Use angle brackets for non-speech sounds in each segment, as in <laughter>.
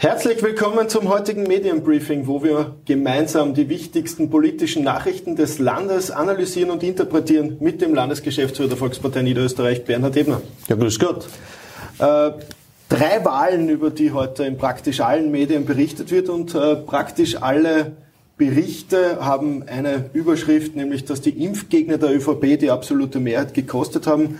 Herzlich willkommen zum heutigen Medienbriefing, wo wir gemeinsam die wichtigsten politischen Nachrichten des Landes analysieren und interpretieren mit dem Landesgeschäftsführer der Volkspartei Niederösterreich, Bernhard Ebner. Ja, grüß Gott. Äh, drei Wahlen, über die heute in praktisch allen Medien berichtet wird und äh, praktisch alle Berichte haben eine Überschrift, nämlich dass die Impfgegner der ÖVP die absolute Mehrheit gekostet haben.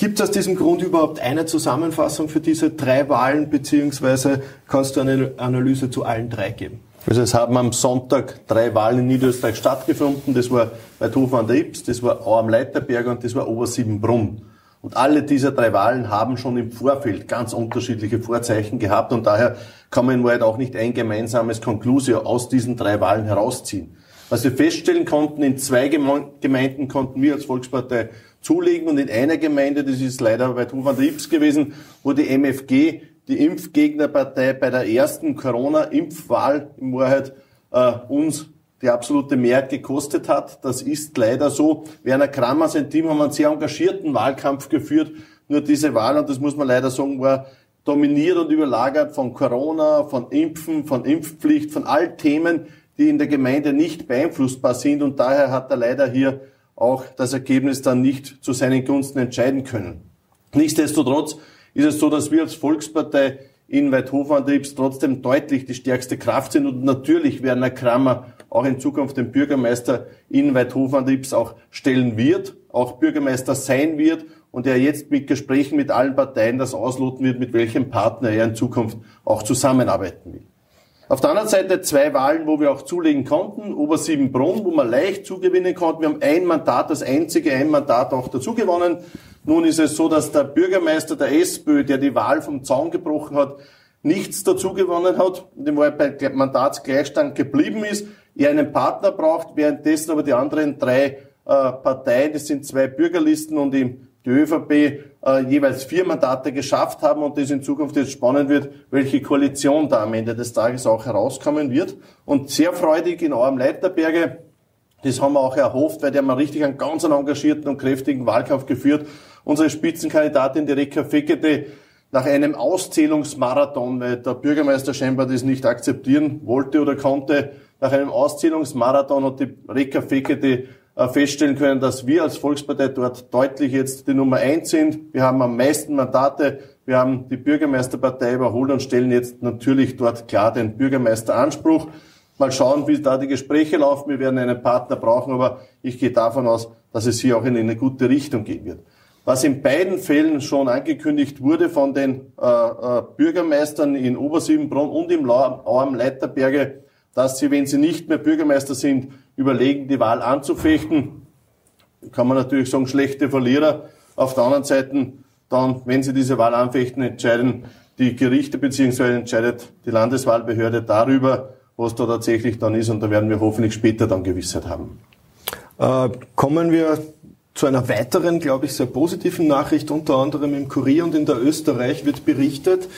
Gibt es aus diesem Grund überhaupt eine Zusammenfassung für diese drei Wahlen, beziehungsweise kannst du eine Analyse zu allen drei geben? Also es haben am Sonntag drei Wahlen in Niederösterreich stattgefunden. Das war bei Hofen an der Ips, das war Au am Leiterberg und das war Obersiebenbrunn. Und alle diese drei Wahlen haben schon im Vorfeld ganz unterschiedliche Vorzeichen gehabt und daher kann man in Wahrheit auch nicht ein gemeinsames Konklusio aus diesen drei Wahlen herausziehen. Was wir feststellen konnten, in zwei Gemeinden konnten wir als Volkspartei zulegen und in einer Gemeinde, das ist leider bei Hof an der Ips gewesen, wo die MFG, die Impfgegnerpartei, bei der ersten Corona-Impfwahl in Wahrheit äh, uns die absolute Mehrheit gekostet hat. Das ist leider so. Werner Krammer, sein Team haben einen sehr engagierten Wahlkampf geführt. Nur diese Wahl, und das muss man leider sagen, war dominiert und überlagert von Corona, von Impfen, von Impfpflicht, von all Themen, die in der Gemeinde nicht beeinflussbar sind. Und daher hat er leider hier auch das Ergebnis dann nicht zu seinen Gunsten entscheiden können. Nichtsdestotrotz ist es so, dass wir als Volkspartei in Weidhofen-Antriebs trotzdem deutlich die stärkste Kraft sind und natürlich Werner Kramer auch in Zukunft den Bürgermeister in Weidhofen-Antriebs auch stellen wird, auch Bürgermeister sein wird und er jetzt mit Gesprächen mit allen Parteien das ausloten wird, mit welchem Partner er in Zukunft auch zusammenarbeiten will. Auf der anderen Seite zwei Wahlen, wo wir auch zulegen konnten. Obersiebenbrunn, wo man leicht zugewinnen konnten. Wir haben ein Mandat, das einzige ein Mandat auch dazu gewonnen. Nun ist es so, dass der Bürgermeister der SPÖ, der die Wahl vom Zaun gebrochen hat, nichts dazu gewonnen hat, dem er bei Mandatsgleichstand geblieben ist, er einen Partner braucht, währenddessen aber die anderen drei äh, Parteien, das sind zwei Bürgerlisten und im die ÖVP äh, jeweils vier Mandate geschafft haben und das in Zukunft jetzt spannend wird, welche Koalition da am Ende des Tages auch herauskommen wird. Und sehr freudig in eurem Leiterberge, das haben wir auch erhofft, weil die haben richtig einen ganz engagierten und kräftigen Wahlkampf geführt. Unsere Spitzenkandidatin, die Reka Fekete, nach einem Auszählungsmarathon, weil der Bürgermeister scheinbar das nicht akzeptieren wollte oder konnte, nach einem Auszählungsmarathon hat die Reka Fekete feststellen können, dass wir als Volkspartei dort deutlich jetzt die Nummer eins sind. Wir haben am meisten Mandate. Wir haben die Bürgermeisterpartei überholt und stellen jetzt natürlich dort klar den Bürgermeisteranspruch. Mal schauen, wie da die Gespräche laufen. Wir werden einen Partner brauchen, aber ich gehe davon aus, dass es hier auch in eine gute Richtung gehen wird. Was in beiden Fällen schon angekündigt wurde von den äh, äh, Bürgermeistern in Obersiebenbrunn und im Au am Leiterberge, dass sie, wenn sie nicht mehr Bürgermeister sind, überlegen, die Wahl anzufechten. Kann man natürlich sagen, schlechte Verlierer. Auf der anderen Seite dann, wenn sie diese Wahl anfechten, entscheiden die Gerichte beziehungsweise entscheidet die Landeswahlbehörde darüber, was da tatsächlich dann ist. Und da werden wir hoffentlich später dann Gewissheit haben. Äh, kommen wir zu einer weiteren, glaube ich, sehr positiven Nachricht. Unter anderem im Kurier und in der Österreich wird berichtet,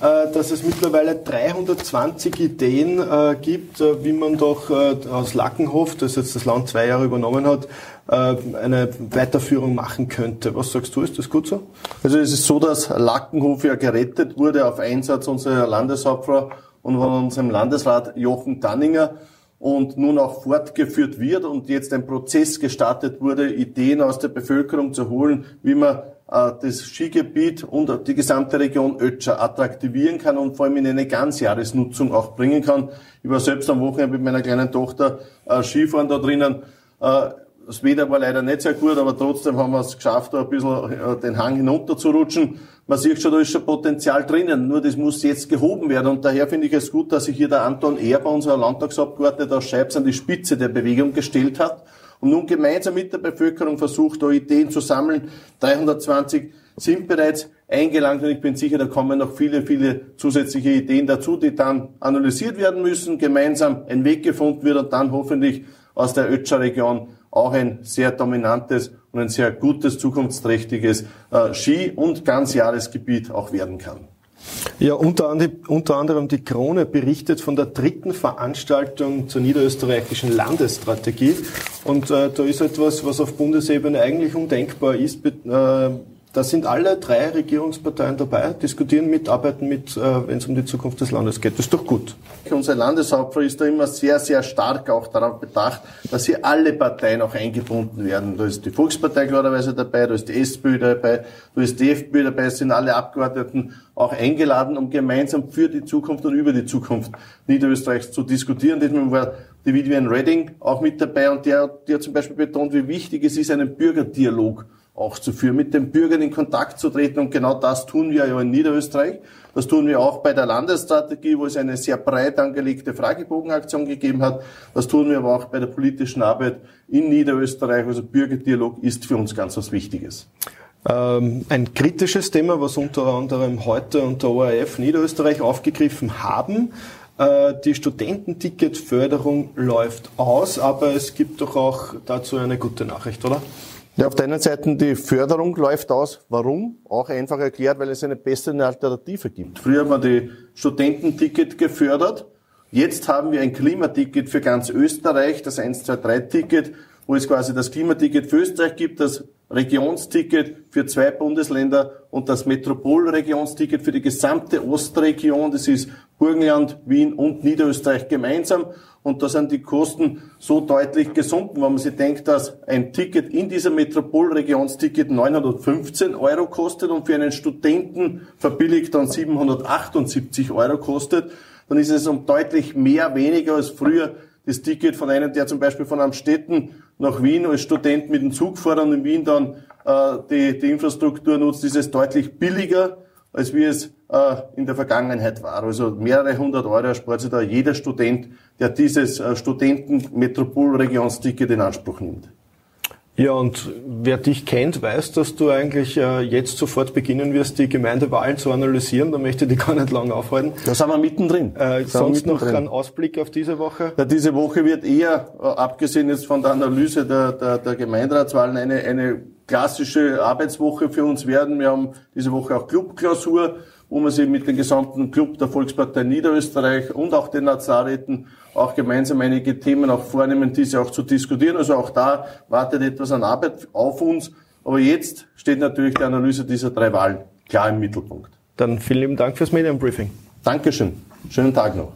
dass es mittlerweile 320 Ideen äh, gibt, äh, wie man doch aus Lackenhof, das jetzt das Land zwei Jahre übernommen hat, eine Weiterführung machen könnte. Was sagst du, ist das gut so? Also es ist so, dass Lackenhof ja gerettet wurde auf Einsatz unserer Landeshauptfrau und von unserem Landesrat Jochen Danninger und nun auch fortgeführt wird und jetzt ein Prozess gestartet wurde, Ideen aus der Bevölkerung zu holen, wie man äh, das Skigebiet und die gesamte Region Ötscher attraktivieren kann und vor allem in eine Ganzjahresnutzung auch bringen kann. Ich war selbst am Wochenende mit meiner kleinen Tochter äh, Skifahren da drinnen. Äh, das Wetter war leider nicht sehr gut, aber trotzdem haben wir es geschafft, da ein bisschen äh, den Hang hinunter zu rutschen. Man sieht schon, da ist schon Potenzial drinnen, nur das muss jetzt gehoben werden. Und daher finde ich es gut, dass sich hier der Anton Erber, unser Landtagsabgeordneter aus Scheibs, an die Spitze der Bewegung gestellt hat und nun gemeinsam mit der Bevölkerung versucht, da Ideen zu sammeln. 320 sind bereits eingelangt und ich bin sicher, da kommen noch viele, viele zusätzliche Ideen dazu, die dann analysiert werden müssen, gemeinsam ein Weg gefunden wird und dann hoffentlich aus der Ötscher Region auch ein sehr dominantes und ein sehr gutes, zukunftsträchtiges äh, Ski- und Ganzjahresgebiet auch werden kann. Ja, unter, unter, anderem die Krone berichtet von der dritten Veranstaltung zur niederösterreichischen Landesstrategie. Und äh, da ist etwas, was auf Bundesebene eigentlich undenkbar ist, äh, da sind alle drei Regierungsparteien dabei, diskutieren mit, arbeiten mit, äh, wenn es um die Zukunft des Landes geht. Das ist doch gut. Unser Landeshauptfrau ist da immer sehr, sehr stark auch darauf bedacht, dass hier alle Parteien auch eingebunden werden. Da ist die Volkspartei klarerweise dabei, da ist die SPÖ dabei, da ist die FPÖ dabei, sind alle Abgeordneten auch eingeladen, um gemeinsam für die Zukunft und über die Zukunft Niederösterreichs zu diskutieren. Diesmal war die Vivian Redding auch mit dabei und der, der zum Beispiel betont, wie wichtig es ist, einen Bürgerdialog auch zu führen, mit den Bürgern in Kontakt zu treten. Und genau das tun wir ja in Niederösterreich. Das tun wir auch bei der Landesstrategie, wo es eine sehr breit angelegte Fragebogenaktion gegeben hat. Das tun wir aber auch bei der politischen Arbeit in Niederösterreich. Also Bürgerdialog ist für uns ganz was Wichtiges. Ähm, ein kritisches Thema, was unter anderem heute und der ORF Niederösterreich aufgegriffen haben. Äh, die Studententicketförderung läuft aus, aber es gibt doch auch dazu eine gute Nachricht, oder? Ja, auf der einen Seite die Förderung läuft aus. Warum? Auch einfach erklärt, weil es eine bessere Alternative gibt. Früher haben wir die Studententicket gefördert. Jetzt haben wir ein Klimaticket für ganz Österreich, das 123-Ticket, wo es quasi das Klimaticket für Österreich gibt, das Regionsticket für zwei Bundesländer und das Metropolregionsticket für die gesamte Ostregion. Das ist Burgenland, Wien und Niederösterreich gemeinsam. Und da sind die Kosten so deutlich gesunken, wenn man sich denkt, dass ein Ticket in dieser Metropolregionsticket 915 Euro kostet und für einen Studenten verbilligt dann 778 Euro kostet, dann ist es um deutlich mehr weniger als früher das Ticket von einem, der zum Beispiel von Amstetten nach Wien als Student mit dem Zug fährt und in Wien dann äh, die, die Infrastruktur nutzt, ist es deutlich billiger, als wie es äh, in der Vergangenheit war. Also mehrere hundert Euro erspart sich da jeder Student, der dieses äh, Studenten-Metropolregionsticket in Anspruch nimmt. Ja, und wer dich kennt, weiß, dass du eigentlich äh, jetzt sofort beginnen wirst, die Gemeindewahlen zu analysieren. Da möchte ich dich <laughs> gar nicht lange aufhalten. Da sind wir mittendrin. Äh, sonst noch ein Ausblick auf diese Woche? Ja, diese Woche wird eher, äh, abgesehen jetzt von der Analyse der, der, der Gemeinderatswahlen, eine, eine klassische Arbeitswoche für uns werden. Wir haben diese Woche auch Clubklausur wo man sich mit dem gesamten Club der Volkspartei Niederösterreich und auch den Nazaräten auch gemeinsam einige Themen auch vornehmen, diese auch zu diskutieren. Also auch da wartet etwas an Arbeit auf uns. Aber jetzt steht natürlich die Analyse dieser drei Wahlen klar im Mittelpunkt. Dann vielen lieben Dank fürs Medienbriefing. Dankeschön. Schönen Tag noch.